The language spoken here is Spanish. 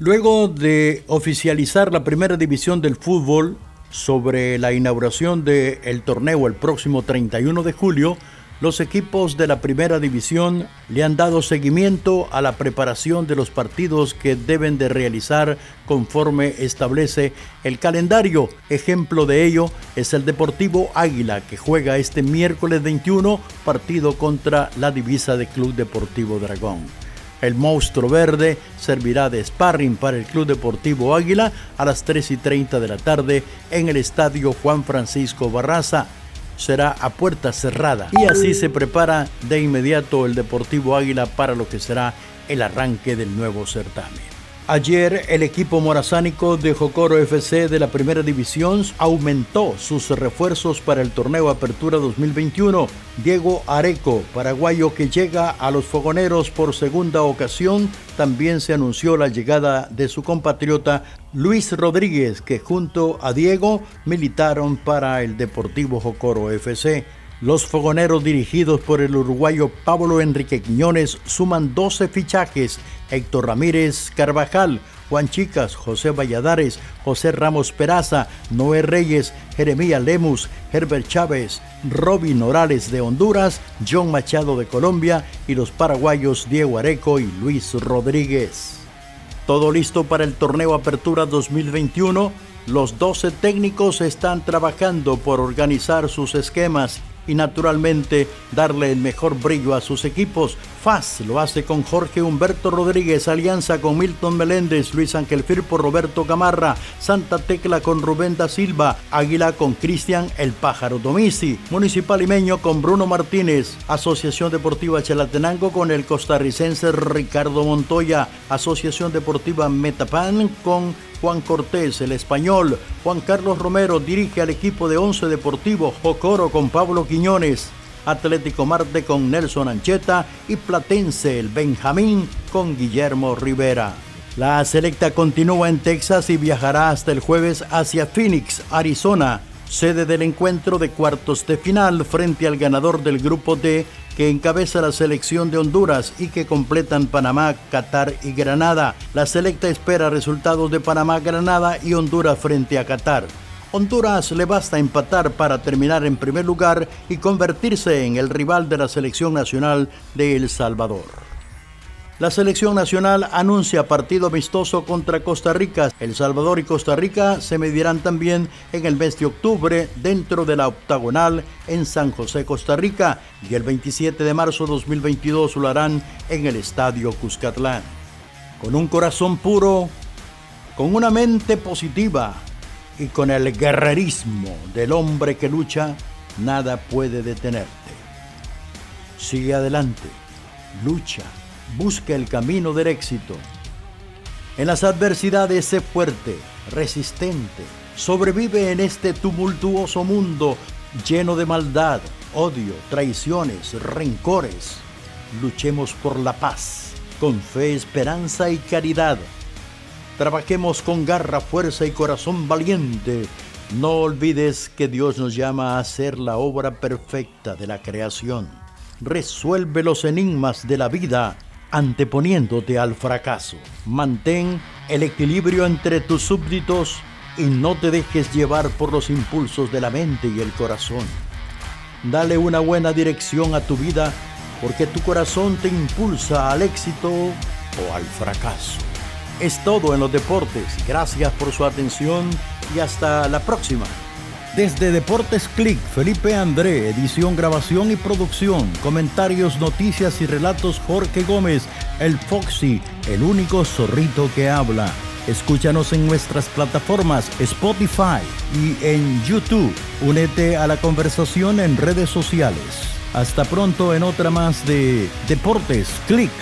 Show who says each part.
Speaker 1: Luego de oficializar la primera división del fútbol sobre la inauguración del torneo el próximo 31 de julio, los equipos de la primera división le han dado seguimiento a la preparación de los partidos que deben de realizar conforme establece el calendario. Ejemplo de ello es el Deportivo Águila que juega este miércoles 21 partido contra la divisa de Club Deportivo Dragón. El monstruo verde servirá de sparring para el Club Deportivo Águila a las 3 y 30 de la tarde en el Estadio Juan Francisco Barraza. Será a puerta cerrada y así se prepara de inmediato el Deportivo Águila para lo que será el arranque del nuevo certamen. Ayer el equipo morazánico de Jocoro FC de la primera división aumentó sus refuerzos para el torneo Apertura 2021. Diego Areco, paraguayo que llega a los fogoneros por segunda ocasión, también se anunció la llegada de su compatriota Luis Rodríguez, que junto a Diego militaron para el Deportivo Jocoro FC. Los fogoneros dirigidos por el uruguayo Pablo Enrique Quiñones suman 12 fichajes. Héctor Ramírez Carvajal, Juan Chicas, José Valladares, José Ramos Peraza, Noé Reyes, Jeremías Lemus, Herbert Chávez, Robin Morales de Honduras, John Machado de Colombia y los paraguayos Diego Areco y Luis Rodríguez. Todo listo para el torneo Apertura 2021. Los 12 técnicos están trabajando por organizar sus esquemas y naturalmente darle el mejor brillo a sus equipos. FAS lo hace con Jorge Humberto Rodríguez, Alianza con Milton Meléndez, Luis Ángel Firpo, Roberto Gamarra, Santa Tecla con Rubén da Silva, Águila con Cristian El Pájaro Domisi, Municipal Imeño con Bruno Martínez, Asociación Deportiva Chalatenango con el costarricense Ricardo Montoya, Asociación Deportiva Metapan con Juan Cortés, el español. Juan Carlos Romero dirige al equipo de Once Deportivo Jocoro con Pablo Quiñones. Atlético Marte con Nelson Ancheta y Platense el Benjamín con Guillermo Rivera. La selecta continúa en Texas y viajará hasta el jueves hacia Phoenix, Arizona, sede del encuentro de cuartos de final frente al ganador del grupo D que encabeza la selección de Honduras y que completan Panamá, Qatar y Granada. La selecta espera resultados de Panamá, Granada y Honduras frente a Qatar. Honduras le basta empatar para terminar en primer lugar y convertirse en el rival de la selección nacional de El Salvador. La selección nacional anuncia partido amistoso contra Costa Rica. El Salvador y Costa Rica se medirán también en el mes de octubre dentro de la octagonal en San José, Costa Rica, y el 27 de marzo 2022 lo harán en el Estadio Cuscatlán. Con un corazón puro, con una mente positiva y con el guerrerismo del hombre que lucha, nada puede detenerte. Sigue adelante, lucha busca el camino del éxito. En las adversidades sé fuerte, resistente, sobrevive en este tumultuoso mundo lleno de maldad, odio, traiciones, rencores. Luchemos por la paz, con fe, esperanza y caridad. Trabajemos con garra, fuerza y corazón valiente. No olvides que Dios nos llama a hacer la obra perfecta de la creación. Resuelve los enigmas de la vida anteponiéndote al fracaso. Mantén el equilibrio entre tus súbditos y no te dejes llevar por los impulsos de la mente y el corazón. Dale una buena dirección a tu vida porque tu corazón te impulsa al éxito o al fracaso. Es todo en los deportes. Gracias por su atención y hasta la próxima. Desde Deportes Click, Felipe André, edición, grabación y producción, comentarios, noticias y relatos Jorge Gómez, el Foxy, el único zorrito que habla. Escúchanos en nuestras plataformas Spotify y en YouTube. Únete a la conversación en redes sociales. Hasta pronto en otra más de Deportes Click.